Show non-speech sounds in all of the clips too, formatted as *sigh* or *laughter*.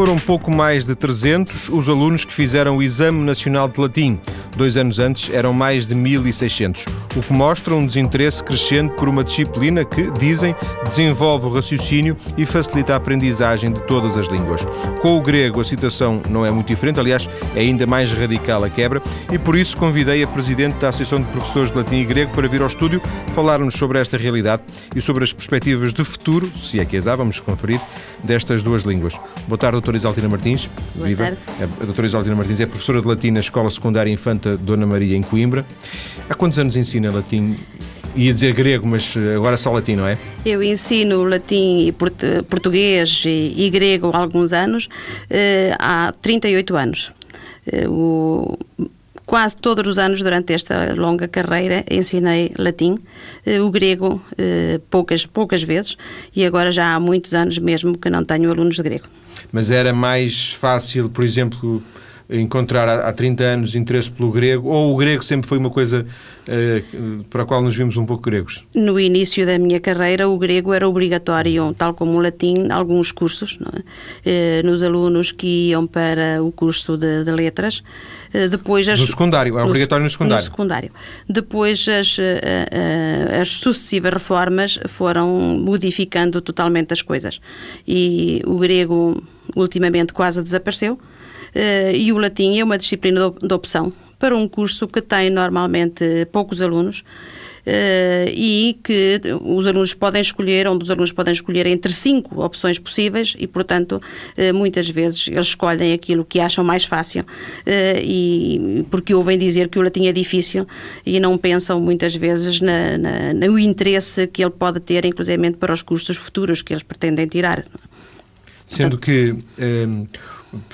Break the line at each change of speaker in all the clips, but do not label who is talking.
foram pouco mais de 300 os alunos que fizeram o Exame Nacional de Latim. Dois anos antes eram mais de 1.600, o que mostra um desinteresse crescente por uma disciplina que, dizem, desenvolve o raciocínio e facilita a aprendizagem de todas as línguas. Com o grego, a situação não é muito diferente, aliás, é ainda mais radical a quebra, e por isso convidei a Presidente da Associação de Professores de Latim e Grego para vir ao estúdio falar-nos sobre esta realidade e sobre as perspectivas de futuro, se é que as há, vamos conferir, destas duas línguas. Boa tarde, doutora Isaltina Martins.
Boa Viva. Tarde.
A doutora Isaltina Martins é professora de latim na Escola Secundária Infanta Dona Maria, em Coimbra. Há quantos anos ensina latim? Ia dizer grego, mas agora só latim, não é?
Eu ensino latim e português e, grego há alguns anos, eh, há 38 anos. Eh, o, quase todos os anos durante esta longa carreira ensinei latim, eh, o grego poucas, poucas vezes e agora já há muitos anos mesmo que não tenho alunos de grego.
Mas era mais fácil, por exemplo, encontrar há 30 anos interesse pelo grego, ou o grego sempre foi uma coisa uh, para a qual nos vimos um pouco gregos?
No início da minha carreira, o grego era obrigatório, tal como o latim, alguns cursos, é? uh, nos alunos que iam para o curso de, de letras.
Uh, depois as, no secundário, é obrigatório no secundário.
No secundário. Depois as, as sucessivas reformas foram modificando totalmente as coisas. E o grego ultimamente quase desapareceu e o latim é uma disciplina de opção para um curso que tem normalmente poucos alunos Uh, e que os alunos podem escolher, onde os alunos podem escolher entre cinco opções possíveis e, portanto, uh, muitas vezes eles escolhem aquilo que acham mais fácil e porque ouvem dizer que o latim é difícil e não pensam muitas vezes na, na, no interesse que ele pode ter, inclusive para os cursos futuros que eles pretendem tirar.
Sendo que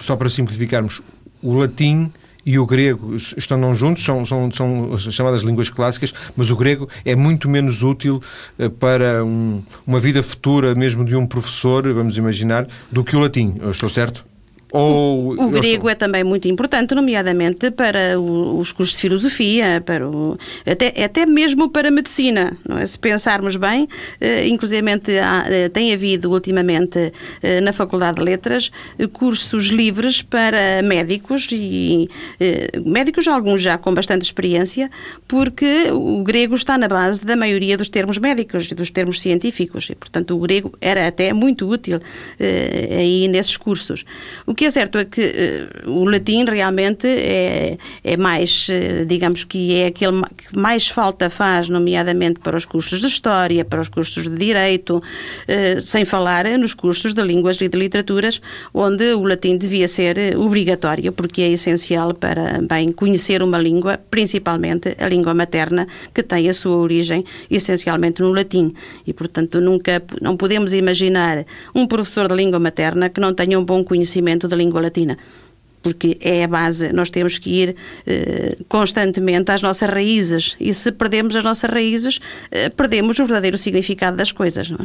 só para simplificarmos, o latim e o grego estão não juntos, são, são, são chamadas línguas clássicas, mas o grego é muito menos útil uh, para um, uma vida futura, mesmo de um professor, vamos imaginar, do que o latim. Eu estou certo?
Ou o, grego estou... é também muito importante, nomeadamente para o, os cursos de filosofia, para o, até, até mesmo para a medicina. Não é? Se pensarmos bem, eh, inclusive eh, tem havido ultimamente eh, na Faculdade de Letras eh, cursos livres para médicos e eh, médicos, alguns já com bastante experiência, porque o grego está na base da maioria dos termos médicos e dos termos científicos e, portanto, o grego era até muito útil eh, aí nesses cursos. O que é certo é que uh, o latim realmente é, é mais, uh, digamos que é aquele que mais falta faz, nomeadamente para os cursos de História, para os cursos de Direito, uh, sem falar nos cursos de Línguas e de Literaturas, onde o latim devia ser obrigatório, porque é essencial para, bem, conhecer uma língua, principalmente a língua materna, que tem a sua origem essencialmente no latim. E, portanto, nunca, não podemos imaginar um professor de língua materna que não tenha um bom conhecimento da língua latina porque é a base. Nós temos que ir eh, constantemente às nossas raízes e se perdemos as nossas raízes, eh, perdemos o verdadeiro significado das coisas. É?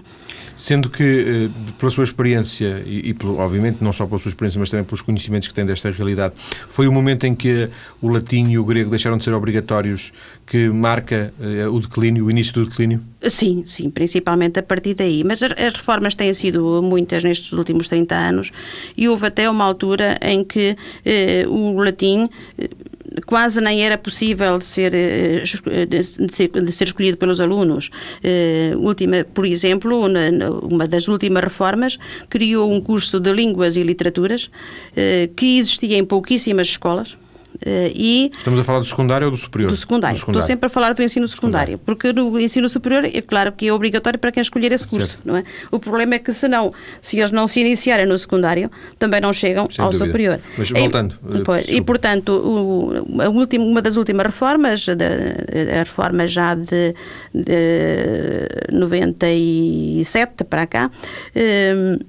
Sendo que, eh, pela sua experiência e, e pelo, obviamente não só pela sua experiência, mas também pelos conhecimentos que tem desta realidade, foi o momento em que o latim e o grego deixaram de ser obrigatórios que marca o declínio, o início do declínio?
Sim, sim, principalmente a partir daí. Mas as reformas têm sido muitas nestes últimos 30 anos e houve até uma altura em que eh, o latim eh, quase nem era possível ser, eh, de ser, de ser escolhido pelos alunos. última, por exemplo, uma das últimas reformas criou um curso de línguas e literaturas que existia em pouquíssimas escolas
Uh, e Estamos a falar do secundário ou do superior?
Do secundário. do secundário. Estou sempre a falar do ensino secundário, secundário, porque no ensino superior é claro que é obrigatório para quem escolher esse curso, certo. não é? O problema é que se não, se eles não se iniciarem no secundário, também não chegam Sem ao dúvida. superior.
Mas voltando.
E, eh, pois, e portanto, o, a última, uma das últimas reformas, da, a reforma já de, de 97 para cá, um, eh,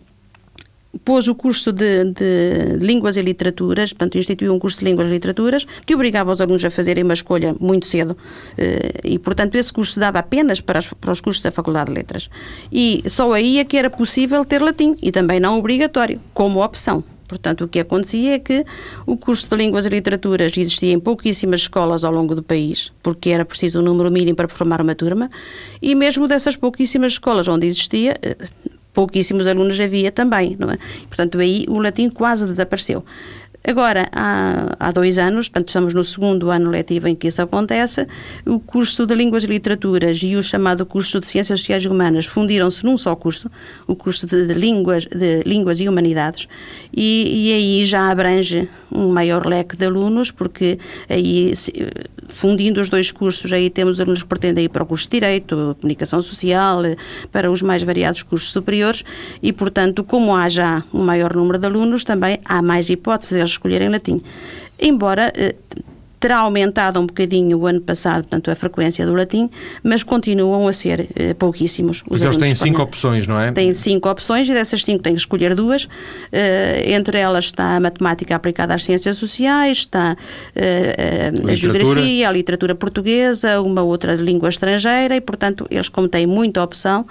pôs o curso de, de, Línguas e Literaturas, portanto, instituiu um curso de Línguas e Literaturas, que obrigava os alunos a fazerem uma escolha muito cedo. Eh, e, portanto, esse curso dava apenas para, as, para os cursos da Faculdade de Letras. E só aí é que era possível ter latim, e também não obrigatório, como opção. Portanto, o que acontecia é que o curso de Línguas e Literaturas existia em pouquíssimas escolas ao longo do país, porque era preciso um número mínimo para formar uma turma, e mesmo dessas pouquíssimas escolas onde existia, eh, pouquíssimos alunos havia também, não é? Portanto, aí o latim quase desapareceu. Agora, há, há dois anos, portanto, estamos no segundo ano letivo em que isso acontece, o curso de Línguas e Literaturas e o chamado curso de Ciências Sociais e Humanas fundiram-se num só curso, o curso de, de línguas, de línguas e Humanidades, e, e, aí já abrange um maior leque de alunos, porque aí, fundindo os dois cursos, aí temos alunos que pretendem ir para o curso de Direito, Comunicação Social, para os mais variados cursos superiores, e, portanto, como há já um maior número de alunos, também há mais hipóteses escolherem latim. Embora eh, terá aumentado um bocadinho o ano passado, portanto, a frequência do latim, mas continuam a ser eh, pouquíssimos.
Porque eles têm cinco opções, não é?
Têm cinco opções e dessas cinco têm que escolher duas. Uh, entre elas está a matemática aplicada às ciências sociais, está uh, a, a geografia, a literatura portuguesa, uma outra língua estrangeira e, portanto, eles, como têm muita opção,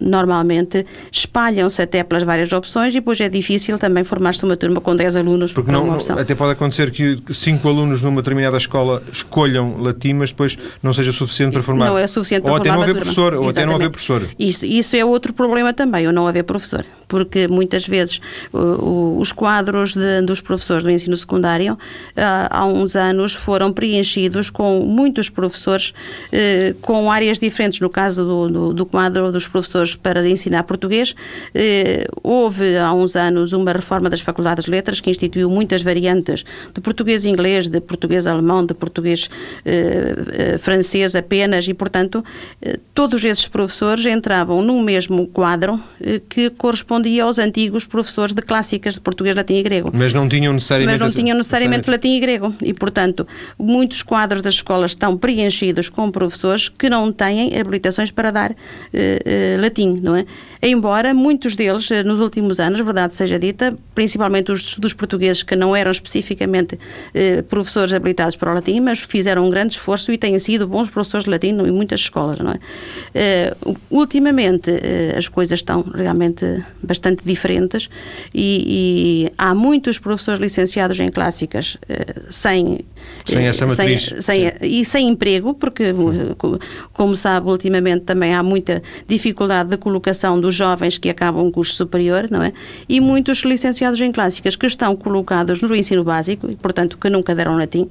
normalmente espalham-se até pelas várias opções e depois é difícil também formar-se uma turma com 10 alunos
Porque não, até pode acontecer que cinco alunos numa determinada escola escolham latim, mas depois não seja suficiente para formar.
Não é suficiente para
ou
formar
até não haver professor, ou até não haver professor.
Isso, isso é outro problema também, o não haver professor porque muitas vezes os quadros de, dos professores do ensino secundário ah, há uns anos foram preenchidos com muitos professores eh, com áreas diferentes. No caso do, do, do, quadro dos professores para ensinar português, eh, houve há uns anos uma reforma das faculdades de letras que instituiu muitas variantes de português e inglês, de português alemão, de português eh, francês apenas e, portanto, todos esses professores entravam num mesmo quadro que correspondia aos antigos professores de clássicas de português, latim e grego.
Mas não tinham necessariamente...
Mas não tinham necessariamente latim e grego. E, portanto, muitos quadros das escolas estão preenchidos com professores que não têm habilitações para dar latim, não é? Embora muitos deles, nos últimos anos, verdade seja dita, principalmente os dos portugueses que não eram especificamente professores habilitados para o latim, mas fizeram um grande esforço e têm sido bons professores de latim em muitas escolas, não é? ultimamente, as coisas estão realmente bastante diferentes e, e, há muitos professores licenciados em clássicas uh, sem
sem essa matriz
sem, sem, e sem emprego porque como sabe ultimamente também há muita dificuldade de colocação dos jovens que acabam um curso superior não é e muitos licenciados em clássicas que estão colocados no ensino básico e portanto que nunca deram latim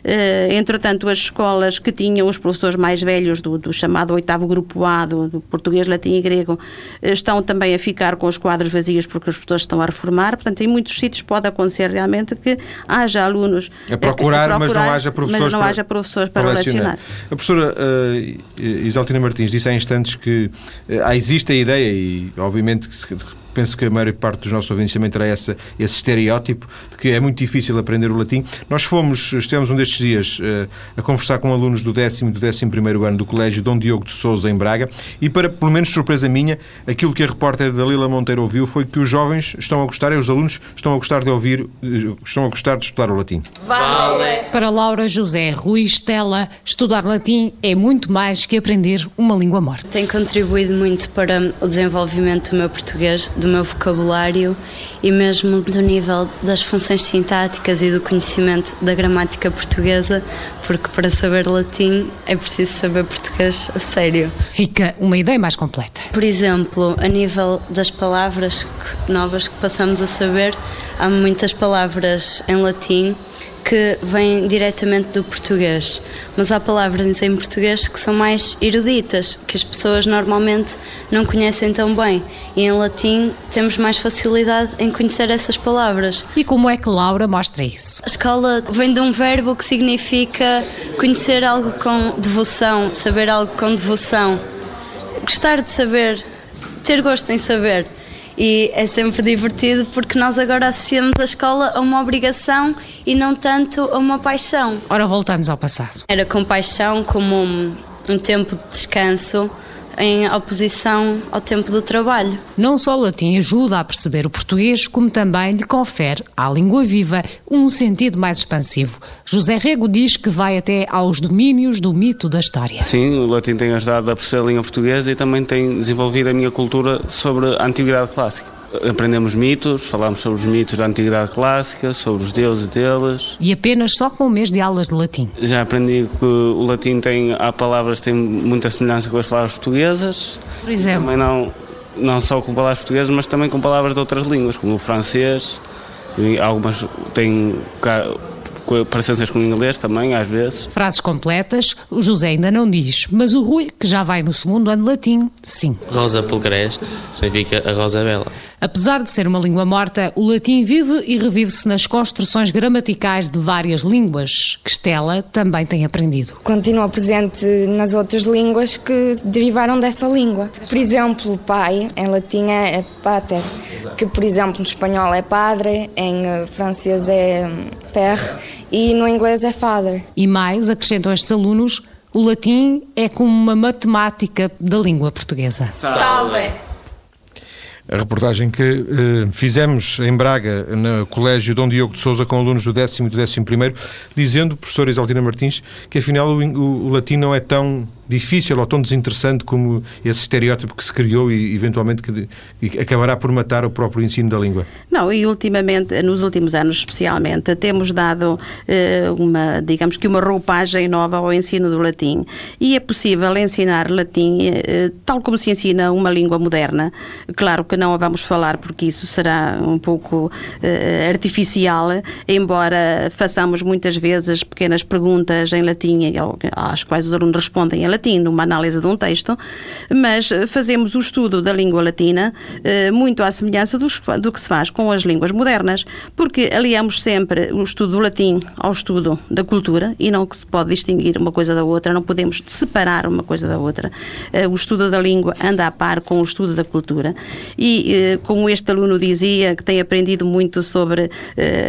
Uh, entretanto, as escolas que tinham os professores mais velhos do, do chamado oitavo grupo A, do, do, português, latim e grego, uh, estão também a ficar com os quadros vazios porque os professores estão a reformar. Portanto, em muitos sítios pode acontecer realmente que haja alunos
a procurar, a, a procurar mas não haja professores,
mas não
para,
haja professores para, para lecionar.
A professora uh, Isaltina Martins disse há instantes que uh, existe a ideia, e obviamente que penso que a maior parte dos nossos ouvintes também terá essa, esse estereótipo de que é muito difícil aprender o latim. Nós fomos, estivemos um destes dias uh, a conversar com alunos do décimo e do décimo primeiro ano do Colégio Dom Diogo de Souza, em Braga, e para, pelo menos surpresa minha, aquilo que a repórter Dalila Monteiro ouviu foi que os jovens estão a gostar, e os alunos estão a gostar de ouvir, eh, estão a gostar de estudar o latim.
Vale! Para Laura José Rui Estela, estudar latim é muito mais que aprender uma língua morta.
Tem contribuído muito para o desenvolvimento do meu português, do meu vocabulário e mesmo do nível das funções sintáticas e do conhecimento da gramática portuguesa, porque para saber latim é preciso saber português a sério.
Fica uma ideia mais completa.
Por exemplo, a nível das palavras novas que passamos a saber, há muitas palavras em latim que vêm diretamente do português, mas há palavras em português que são mais eruditas, que as pessoas normalmente não conhecem tão bem. E em latim temos mais facilidade em conhecer essas palavras.
E como é que Laura mostra isso?
A escola vem de um verbo que significa conhecer algo com devoção, saber algo com devoção, gostar de saber, ter gosto em saber e é sempre divertido porque nós agora associamos a escola a uma obrigação e não tanto a uma paixão.
Ora, voltamos ao passado.
Era com paixão como um, um tempo de descanso em oposição ao tempo do trabalho.
Não só o latim ajuda a perceber o português, como também lhe confere à língua viva um sentido mais expansivo. José Rego diz que vai até aos domínios do mito da história.
Sim, o latim tem ajudado a perceber a língua portuguesa e também tem desenvolvido a minha cultura sobre a antiguidade clássica aprendemos mitos, falamos sobre os mitos da Antiguidade Clássica, sobre os deuses deles.
E apenas só com um mês de aulas de latim?
Já aprendi que o latim tem, há palavras que têm muita semelhança com as palavras portuguesas.
Por exemplo?
Também não, não só com palavras portuguesas, mas também com palavras de outras línguas, como o francês, algumas têm parecenças com o inglês também, às vezes.
Frases completas, o José ainda não diz, mas o Rui, que já vai no segundo ano latim, sim.
Rosa pulcreste significa a rosa bela.
Apesar de ser uma língua morta, o latim vive e revive-se nas construções gramaticais de várias línguas, que Stella também tem aprendido.
Continua presente nas outras línguas que derivaram dessa língua. Por exemplo, pai, em latim é pater, que por exemplo no espanhol é padre, em eh, francês é hum, père e no inglês é father.
E mais, acrescentam estes alunos, o latim é como uma matemática da língua portuguesa.
Salve!
A reportagem que eh, fizemos em Braga, no Colégio Dom Diogo de Souza, com alunos do décimo e do décimo primeiro, dizendo, professor Isaltina Martins, que afinal o, o, o latim não é tão difícil ou tão desinteressante como esse estereótipo que se criou e eventualmente que, acabará por matar o próprio ensino da língua.
Não, e ultimamente, nos últimos anos especialmente, temos dado eh, uma, digamos que uma roupagem nova ao ensino do latim e é possível ensinar latim eh, tal como se ensina uma língua moderna. Claro que não a vamos falar porque isso será um pouco eh, artificial, embora façamos muitas vezes pequenas perguntas em latim às quais os alunos respondem em latim latim numa análise de um texto, mas eh, fazemos o estudo da língua latina eh, muito à semelhança do, que se faz com as línguas modernas, porque aliamos sempre o estudo do latim ao estudo da cultura e não que se pode distinguir uma coisa da outra, não podemos separar uma coisa da outra. Eh, o estudo da língua anda a par com o estudo da cultura e, como este aluno dizia, que tem aprendido muito sobre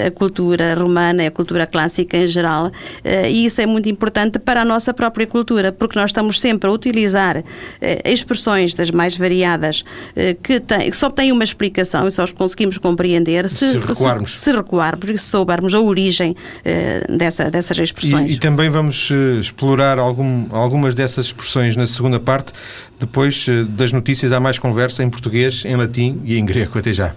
a cultura romana e a cultura clássica em geral, e isso é muito importante para a nossa própria cultura, porque nós estamos estamos sempre a utilizar eh, expressões das mais variadas eh, que, tem, que, só têm uma explicação e só os conseguimos compreender
se, se recuarmos.
Se, se, recuarmos e se soubermos a origem eh, dessa, dessas expressões.
E, e também vamos eh, explorar algum, algumas dessas expressões na segunda parte. Depois eh, das notícias há mais conversa em português, em latim e em grego. Até já.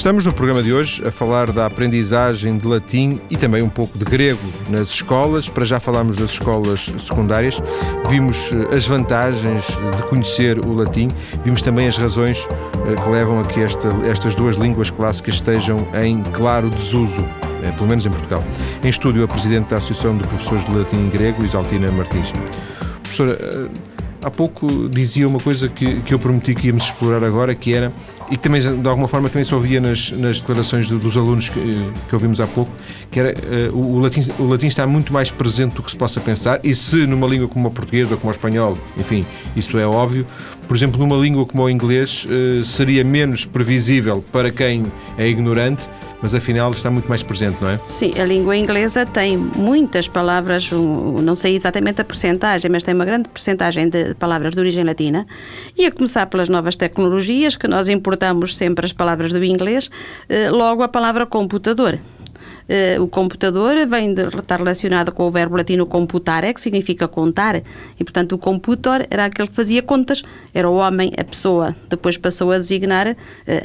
Estamos no programa de hoje a falar da aprendizagem de latim e também um pouco de grego nas escolas. Para já falarmos das escolas secundárias. Vimos eh, as vantagens de conhecer o latim, vimos também as razões eh, que levam a que esta, estas duas línguas clássicas estejam em claro desuso, eh, pelo menos em Portugal. Em estúdio, a Presidente da Associação de Professores de Latim e Grego, Isaltina Martins. Professora, há pouco dizia uma coisa que, que eu prometi que íamos explorar agora, que era e que também, de alguma forma, também se ouvia nas, nas declarações do, dos alunos que, que, ouvimos há pouco, que era uh, o, o, latim, o latim está muito mais presente do que se possa pensar, e se numa língua como o português ou como o espanhol, enfim, isso é óbvio, por exemplo, numa língua como o inglês, uh, seria menos previsível para quem é ignorante, mas afinal está muito mais presente, não é?
Sim, a língua inglesa tem muitas palavras, não sei exatamente a percentagem, mas tem uma grande percentagem de palavras de origem latina, e a começar pelas novas tecnologias, que nós importamos sempre as palavras do inglês, eh, logo a palavra computador. Uh, o computador vem de estar relacionado com o verbo latino computare, que significa contar, e portanto o computor era aquele que fazia contas, era o homem, a pessoa. Depois passou a designar uh,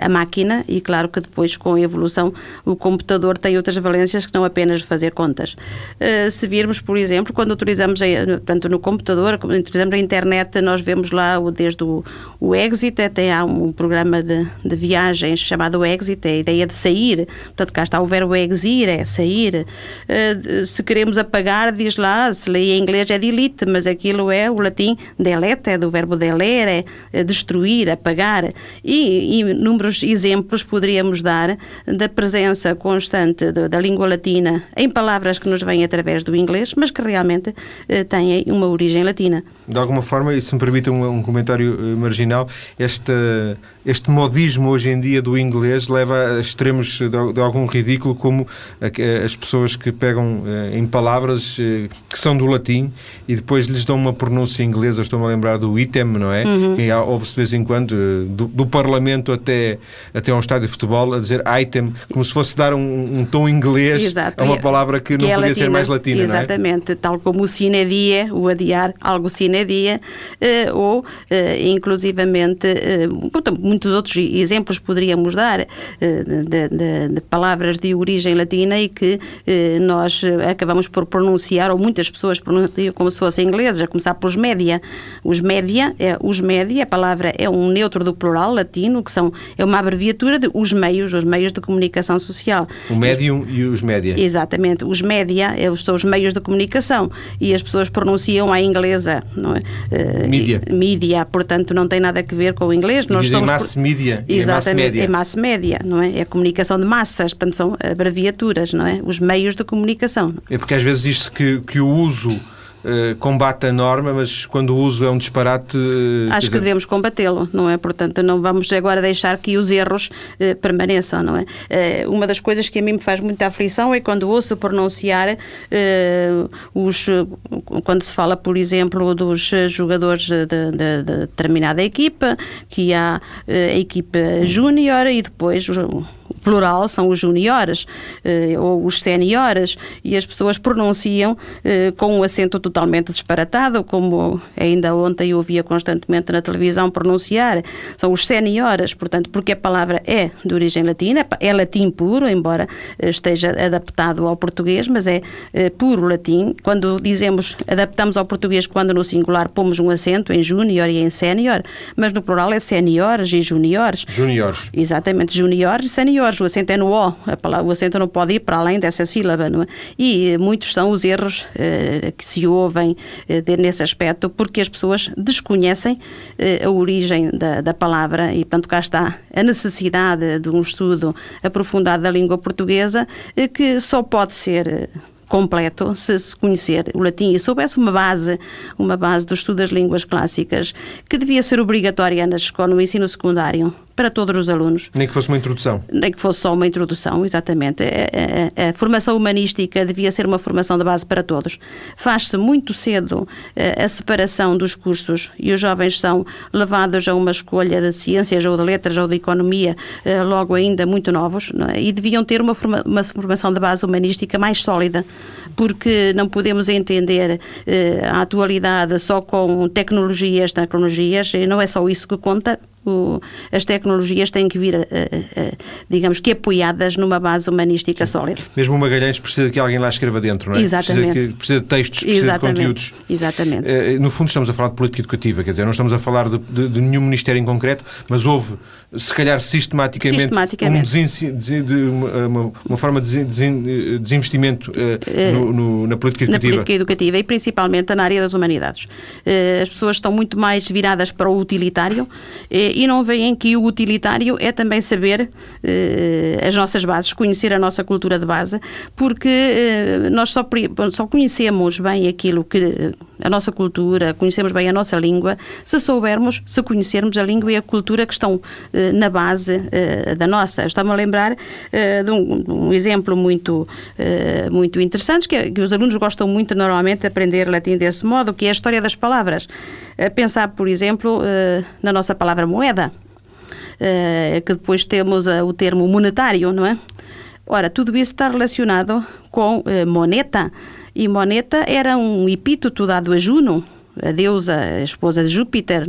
a máquina, e claro que depois, com a evolução, o computador tem outras valências que não apenas fazer contas. Uh, se virmos, por exemplo, quando utilizamos, portanto, no computador, quando utilizamos a internet, nós vemos lá desde o, o Exit, até há um programa de, de viagens chamado Exit, a ideia de sair, portanto, cá está o verbo exir, é sair. Uh, se queremos apagar, diz lá, se lê em inglês é delete, mas aquilo é o latim delete, é do verbo deler, é, é destruir, apagar. E, inúmeros exemplos poderíamos dar da presença constante da língua latina em palavras que nos vêm através do inglês, mas que realmente uh, têm uma origem latina.
De alguma forma, e se me permite um, um comentário uh, marginal, esta, este modismo hoje em dia do inglês leva a extremos de, de algum ridículo, como as pessoas que pegam eh, em palavras eh, que são do latim e depois lhes dão uma pronúncia inglesa. Estou-me a lembrar do item, não é? Uhum. Que ouve-se de vez em quando, eh, do, do, Parlamento até, até a um estádio de futebol, a dizer item, como se fosse dar um, um tom inglês
Exato.
a uma palavra que, que não é podia latina. ser mais latina.
Exatamente,
é?
tal como o sine die, o adiar, algo sine sine die, ou inclusivamente muitos outros exemplos poderíamos dar de, de, de, palavras de origem latina e que nós acabamos por pronunciar, ou muitas pessoas pronunciam como se fossem ingleses, a começar pelos média. Os média, é, os média, a palavra é um neutro do plural latino, que são, é uma abreviatura de os meios, os meios de comunicação social.
O médium e os média.
Exatamente. Os média é são os meios de comunicação e as pessoas pronunciam a inglesa, não é?
Uh, mídia.
Mídia, portanto, não tem nada a ver com o inglês.
Nós somos mass media.
Exatamente, é mass média, não é? É a comunicação de massas, portanto, são abreviaturas, não é? Os meios de comunicação.
É porque às vezes diz-se que, que o uso eh, combate a norma, mas quando o uso é um disparate.
Uh, Acho que devemos combatê-lo, não é? Portanto, não vamos agora deixar que os erros uh, permaneçam, não é? uma das coisas que a mim me faz muita aflição é quando ouço pronunciar os. quando se fala, por exemplo, dos jogadores de, de, de determinada equipa, que há a equipa júnior e depois plural são os juniores eh, ou os seniores e as pessoas pronunciam eh, com um acento totalmente disparatado, como ainda ontem eu ouvia constantemente na televisão pronunciar, são os seniores, portanto, porque a palavra é de origem latina, é latim puro, embora esteja adaptado ao português, mas é eh, puro latim. Quando dizemos adaptamos ao português quando no singular pomos um acento em júnior e em sénior, mas no plural é seniores e juniores.
Juniores.
Exatamente, juniores e seniores o acento é no O, palavra, o acento não pode ir para além dessa sílaba, não é? E muitos são os erros eh, que se ouvem eh, nesse aspecto, porque as pessoas desconhecem eh, a origem da, da, palavra e, portanto, cá está a necessidade de um estudo aprofundado da língua portuguesa, eh, que só pode ser eh, completo se se conhecer o latim e soubesse uma base, uma base do estudo das línguas clássicas, que devia ser obrigatória na escola, no ensino secundário, para todos os alunos.
Nem que fosse uma introdução.
Nem que fosse só uma introdução, exatamente. A, a, a formação humanística devia ser uma formação de base para todos. Faz-se muito cedo a, eh, a separação dos cursos e os jovens são levados a uma escolha de ciências ou de letras ou de economia eh, logo ainda muito novos é? e deviam ter uma, forma, uma formação de base humanística mais sólida, porque não podemos entender eh, a atualidade só com tecnologias, tecnologias, e não é só isso que conta, o, as tecnologias têm que vir, a, a, digamos que apoiadas numa base humanística sólida.
Mesmo o Magalhães precisa que alguém lá escreva dentro, não é?
Exatamente.
Precisa, que, precisa de textos, precisa Exatamente. de conteúdos.
Exatamente.
No fundo estamos a falar de política educativa, quer dizer, não estamos a falar de, de, de nenhum ministério em concreto, mas houve, se calhar sistematicamente,
sistematicamente.
Um de, uma, uma, forma de desinvestimento uh, no, no, na política educativa.
Na política educativa e principalmente na área das humanidades. Uh, as pessoas estão muito mais viradas para o utilitário e não veem que o utilitário é também saber eh, as nossas bases, conhecer a nossa cultura de base, porque eh, nós só, só conhecemos bem aquilo que a nossa cultura, conhecemos bem a nossa língua, se soubermos, se conhecermos a língua e a cultura que estão eh, na base da nossa. Estou-me a lembrar de um, um, exemplo muito, muito interessante, que, é, que os alunos gostam muito normalmente de aprender latim desse modo, que é a história das palavras. Pensar, por exemplo, na nossa palavra moeda uh, que depois temos o termo monetário, não é? Ora, tudo isso está relacionado com uh, moneta, e moneta era um epíteto dado a Juno, a deusa, a esposa de Júpiter,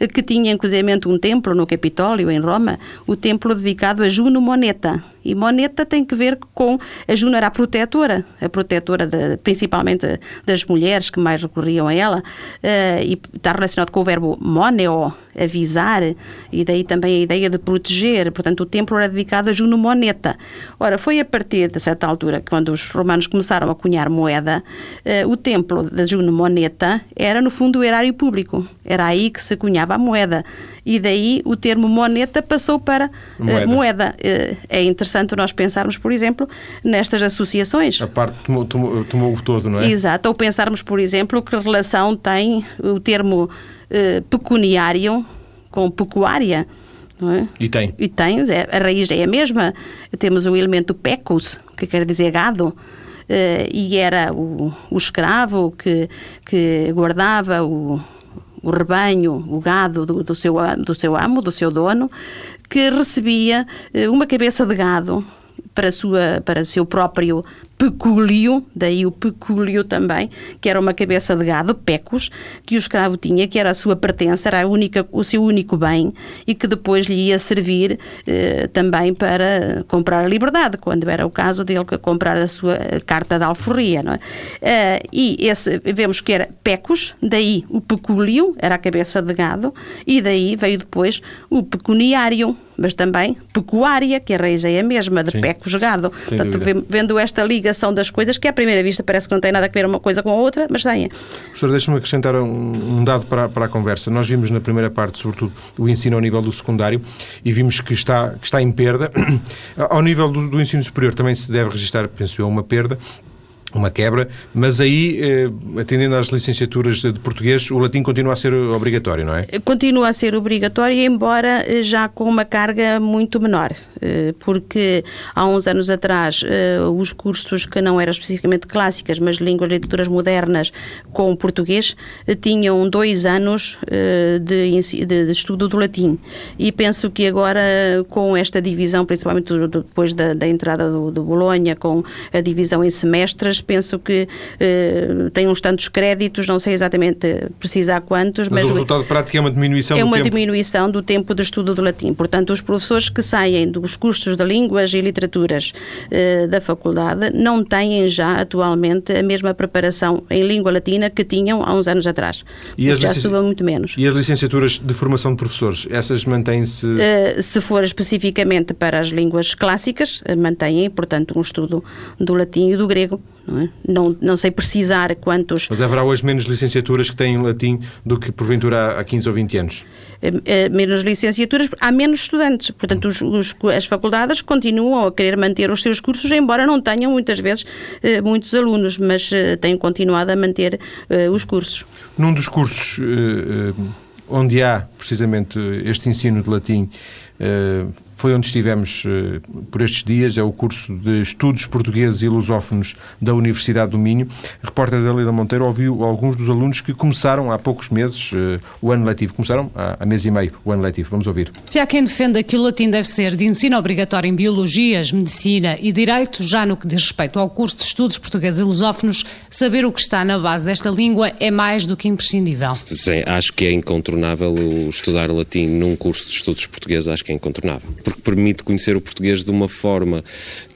é? que tinha inclusive um templo no Capitólio, em Roma, o templo dedicado a Juno Moneta. E Moneta tem que ver com. A Juno era a protetora, a protetora de, principalmente das mulheres que mais recorriam a ela, uh, e está relacionado com o verbo moneo, avisar, e daí também a ideia de proteger. Portanto, o templo era dedicado a Juno Moneta. Ora, foi a partir de certa altura, quando os romanos começaram a cunhar moeda, uh, o templo de Juno Moneta era, no fundo, o erário público. Era aí que se cunhava a moeda e daí o termo moneta passou para moeda. Uh, moeda. Uh, é interessante nós pensarmos, por exemplo, nestas associações.
A parte tomou, tomou, tomou o todo, não é?
Exato. Ou pensarmos, por exemplo, que relação tem o termo uh, pecuniário com pecuária. É?
E tem.
E tem, é, a raiz é a mesma. Temos o elemento pecus, que quer dizer gado, uh, e era o, o escravo que, que guardava o, o rebanho, o gado do, do, seu, do seu amo, do seu dono, que recebia eh, uma cabeça de gado para, sua, para seu próprio peculio, daí o peculio também, que era uma cabeça de gado, pecus, que o escravo tinha, que era a sua pertença, era a única, o seu único bem e que depois lhe ia servir eh, também para comprar a liberdade, quando era o caso dele comprar a sua carta de alforria. Não é? Eh, e esse, vemos que era pecus, daí o peculio, era a cabeça de gado, e daí veio depois o pecuniário, mas também pecuária, que a raiz é a mesma, de Sim. peco jogado. Portanto, dúvida. vendo esta ligação das coisas, que à primeira vista parece que não tem nada a ver uma coisa com a outra, mas tem.
Professor, deixa-me acrescentar um, um dado para, para a conversa. Nós vimos na primeira parte, sobretudo, o ensino ao nível do secundário e vimos que está, que está em perda. *coughs* ao nível do, do ensino superior também se deve registrar, penso eu, uma perda uma quebra, mas aí, eh, atendendo às licenciaturas de português, o latim continua a ser obrigatório, não é?
Continua a ser obrigatório, embora eh, já com uma carga muito menor, eh, porque há uns anos atrás os cursos que não eram especificamente clássicas, mas línguas e literaturas modernas com português, tinham dois anos de, de estudo do latim. E penso que agora, com esta divisão, principalmente depois da, da entrada do, do Bolonha, com a divisão em semestres, penso que uh, tem uns tantos créditos, não sei exatamente precisar quantos.
Mas, mas o resultado prático é uma diminuição
é
do
uma
tempo.
diminuição do tempo de estudo do latim. Portanto, os professores que saem dos cursos de línguas e literaturas uh, da faculdade não têm já atualmente a mesma preparação em língua latina que tinham há uns anos atrás. E já estudam muito menos.
E as licenciaturas de formação de professores, essas mantêm-se?
Uh, se for especificamente para as línguas clássicas, mantêm, portanto, um estudo do latim e do grego. Não, é? não, não, sei precisar quantos.
Mas haverá hoje menos licenciaturas que têm latim do que porventura há 15 ou 20 anos?
É, é, menos licenciaturas, há menos estudantes. Portanto, os, os, as faculdades continuam a querer manter os seus cursos, embora não tenham muitas vezes eh, muitos alunos, mas eh, têm continuado a manter eh, os cursos.
Num dos cursos onde há precisamente este ensino de latim eh, foi onde estivemos eh, por estes dias, é o curso de Estudos Portugueses e Lusófonos da Universidade do Minho. A repórter da Lila Monteiro ouviu alguns dos alunos que começaram há poucos meses eh, o ano letivo. Começaram há, mês e meio o ano letivo. Vamos ouvir.
Se há quem defenda que o latim deve ser de ensino obrigatório em Biologias, Medicina e Direito, já no que diz respeito ao curso de Estudos Portugueses e Lusófonos, saber o que está na base desta língua é mais do que imprescindível.
Sim, acho que é incontornável estudar latim num curso de Estudos Portugueses. Acho que é incontornável, porque permite conhecer o português de uma forma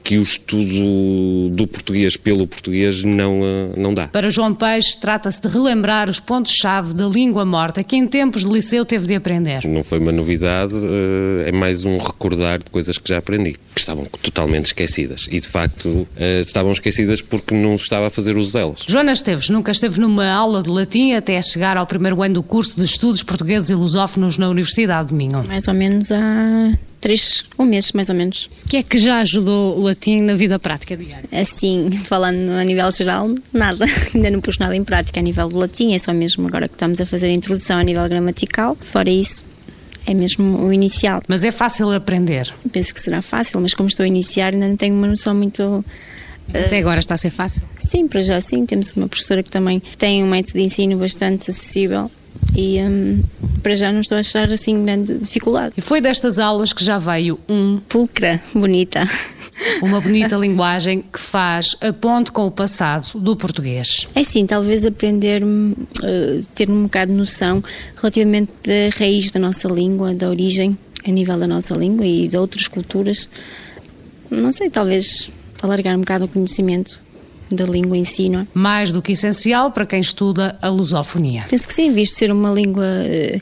que o estudo do português pelo português não, eh, não dá.
Para João Peixe, trata-se de relembrar os pontos-chave da língua morta que em tempos de liceu teve de aprender.
Não foi uma novidade, eh, é mais um recordar de coisas que já aprendi, que estavam totalmente esquecidas. E de facto eh, estavam esquecidas porque não estava a fazer uso delas.
Joana Esteves nunca esteve numa aula de latim até chegar ao primeiro ano do curso de estudos portugueses e lusófonos na Universidade de Minho.
Mais ou menos há três, um mês mais ou menos.
O que é que já ajudou o latim na vida prática diária?
Assim, falando a nível geral, nada. *laughs* Ainda não pus nada em prática a nível do latim, é só mesmo agora que estamos a fazer a introdução a nível gramatical. Fora isso, é mesmo o inicial.
Mas é fácil aprender?
Penso que será fácil, mas como estou a iniciar, ainda não tenho uma noção muito.
Mas até agora está a ser fácil?
Sim, para já sim. Temos uma professora que também tem um método de ensino bastante acessível e um, para já não estou a achar assim grande dificuldade.
E foi destas aulas que já veio um
pulcra bonita.
Uma bonita *laughs* linguagem que faz a ponte com o passado do português.
É sim, talvez aprender, uh, ter um bocado de noção relativamente da raiz da nossa língua, da origem a nível da nossa língua e de outras culturas. Não sei, talvez alargar um bocado o conhecimento da língua em si, não é?
Mais do que essencial para quem estuda a lusofonia.
Penso que sim, visto ser uma língua eh,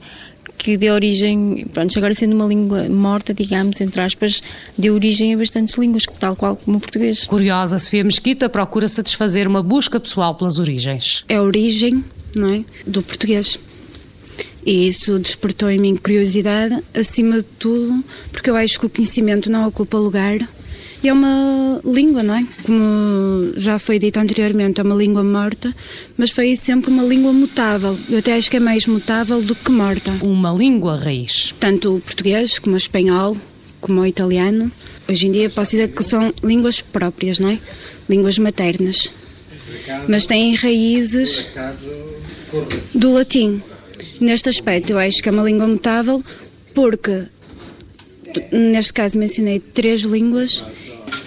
que deu origem, pronto, agora sendo uma língua morta, digamos, entre aspas, deu origem a bastantes línguas, tal qual como o português.
Curiosa, Sofia Mesquita procura satisfazer uma busca pessoal pelas origens.
É a origem, não é, do português. E isso despertou em mim curiosidade, acima de tudo, porque eu acho que o conhecimento não ocupa lugar e é uma língua, não é? Como já foi dito anteriormente, é uma língua morta, mas foi sempre uma língua mutável. Eu até acho que é mais mutável do que morta.
Uma língua raiz.
Tanto o português como o espanhol, como o italiano. Hoje em dia posso dizer que são línguas próprias, não é? Línguas maternas. Mas têm raízes do latim. Neste aspecto, eu acho que é uma língua mutável porque, neste caso, mencionei três línguas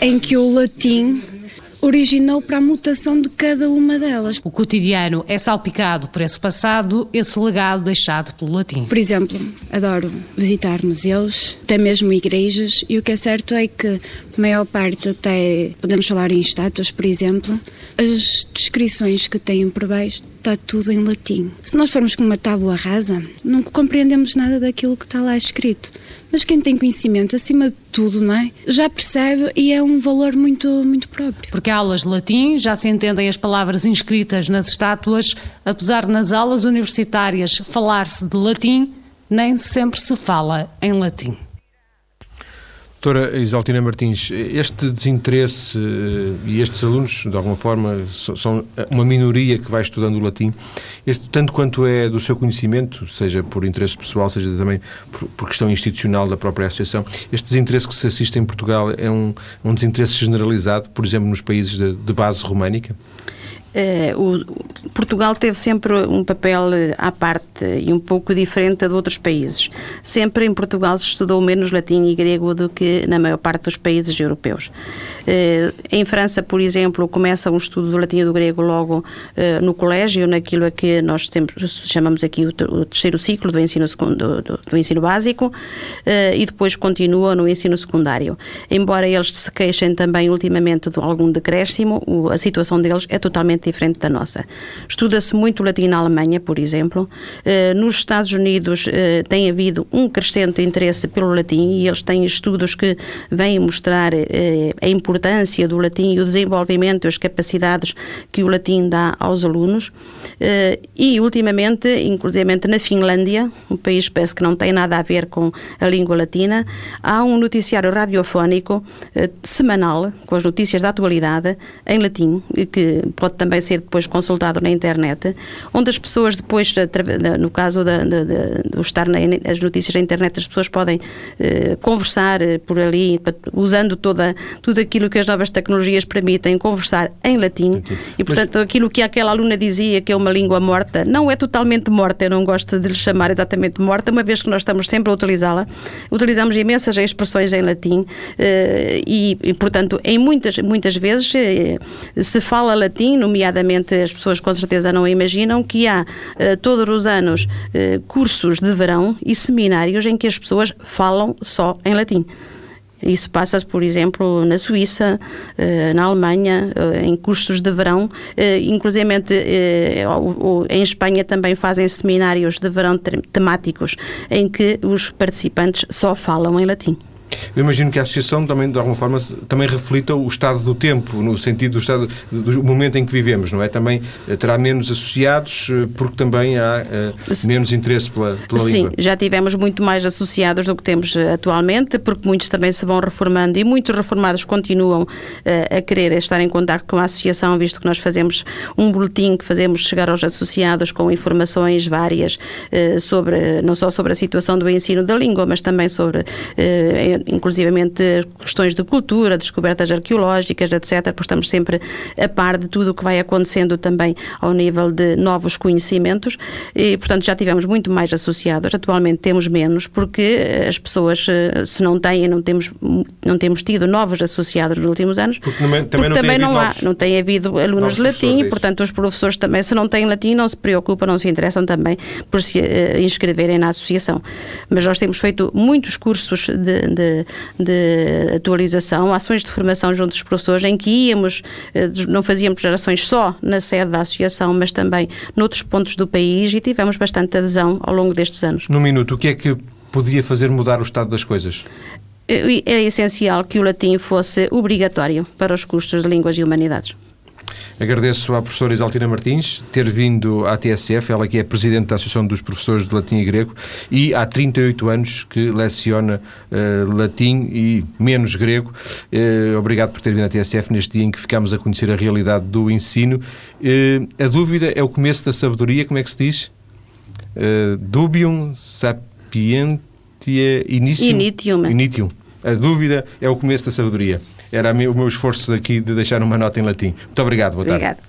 em que o latim originou para a mutação de cada uma delas.
O cotidiano é salpicado por esse passado, esse legado deixado pelo latim.
Por exemplo, adoro visitar museus, até mesmo igrejas, e o que é certo é que a maior parte, até podemos falar em estátuas, por exemplo, as descrições que têm por baixo está tudo em latim. Se nós formos com uma tábua rasa, não compreendemos nada daquilo que está lá escrito. Mas quem tem conhecimento, acima de tudo, não é? Já percebe e é um valor muito, muito próprio.
Porque aulas de latim já se entendem as palavras inscritas nas estátuas, apesar de nas aulas universitárias falar-se de latim, nem sempre se fala em latim.
Doutora Isaltina Martins, este desinteresse eh, e estes alunos, de alguma forma, são uma minoria que vai estudando o latim, este, tanto quanto é do seu conhecimento, seja por interesse pessoal, seja também por, por questão institucional da própria associação, este desinteresse que se assiste em Portugal é um, um desinteresse generalizado, por exemplo, nos países de, de base românica?
Eh, o, Portugal teve sempre um papel eh, à parte e um pouco diferente de outros países. Sempre em Portugal se estudou menos latim e grego do que na maior parte dos países europeus. Eh, em França, por exemplo, começa um estudo do latim e do grego logo no colégio, naquilo a que nós temos, chamamos aqui o, terceiro ciclo do ensino, do, do, ensino básico, e depois continua no ensino secundário. Embora eles se queixem também ultimamente de algum decréscimo, a situação deles é totalmente diferente da nossa. Estuda-se muito latim na Alemanha, por exemplo. Eh, nos Estados Unidos eh, tem havido um crescente interesse pelo latim e eles têm estudos que vêm mostrar eh, a importância do latim e o desenvolvimento as capacidades que o latim dá aos alunos. E, ultimamente, inclusive na Finlândia, um país parece que não tem nada a ver com a língua latina, há um noticiário radiofónico semanal com as notícias da atualidade em latim, que pode também vai ser depois consultado na internet, onde as pessoas depois, no caso de, de, de estar nas notícias na internet, as pessoas podem eh, conversar eh, por ali, usando toda, tudo aquilo que as novas tecnologias permitem, conversar em latim. E, portanto, Mas... aquilo que aquela aluna dizia que é uma língua morta, não é totalmente morta, eu não gosto de lhe chamar exatamente morta, uma vez que nós estamos sempre a utilizá-la. Utilizamos imensas expressões em latim eh, e, e, portanto, em muitas, muitas vezes eh, se fala latim, nomeadamente nomeadamente as pessoas com certeza não imaginam que há uh, todos os anos uh, cursos de verão e seminários em que as pessoas falam só em latim. Isso passa, por exemplo, na Suíça, eh, na Alemanha, em cursos de verão, inclusive em Espanha também fazem seminários de verão temáticos em que os participantes só falam em latim.
Eu imagino que a associação também, de alguma forma, também reflita o estado do tempo, no sentido do estado do momento em que vivemos, não é? Também eh, terá menos associados eh, porque também há uh, menos interesse pela, pela
Sim,
língua.
Sim, já tivemos muito mais associados do que temos atualmente, porque muitos também se vão reformando e muitos reformados continuam uh, a querer estar em contato com a associação, visto que nós fazemos um boletim que fazemos chegar aos associados com informações várias uh, sobre, não só sobre a situação do ensino da língua, mas também sobre inclusivamente questões de cultura, descobertas arqueológicas, etc. Porque estamos sempre a par de tudo o que vai acontecendo também ao nível de novos conhecimentos e, portanto, já tivemos muito mais associados. Atualmente temos menos porque as pessoas, eh, se não têm, não temos, não temos tido novos associados nos últimos anos.
Porque também, porque não, também não há,
não tem havido alunos de latim e, portanto, os professores também, se não têm latim, não se preocupam, não se interessam também por se uh, inscreverem na associação. Mas nós temos feito muitos cursos de, de de, atualização, ações de formação junto dos professores, em que íamos, eh, não fazíamos gerações só na sede da associação, mas também noutros pontos do país e tivemos bastante adesão ao longo destes anos.
Num minuto, o que é que podia fazer mudar o estado das coisas?
Eh, era essencial que o latim fosse obrigatório para os cursos de Línguas e Humanidades.
Agradeço à professora Isaltina Martins ter vindo à TSF, ela que é presidente da Associação dos Professores de Latim e Grego e há 38 anos que leciona uh, latim e menos grego. Uh, obrigado por ter vindo à TSF neste dia em que ficamos a conhecer a realidade do ensino. Uh, a dúvida é o começo da sabedoria, como é que se diz? dubium sapientia initium.
Initium.
Initium. A dúvida é o começo da sabedoria. Era o meu esforço aqui de deixar uma nota em latim. Muito obrigado. Boa tarde. Obrigado.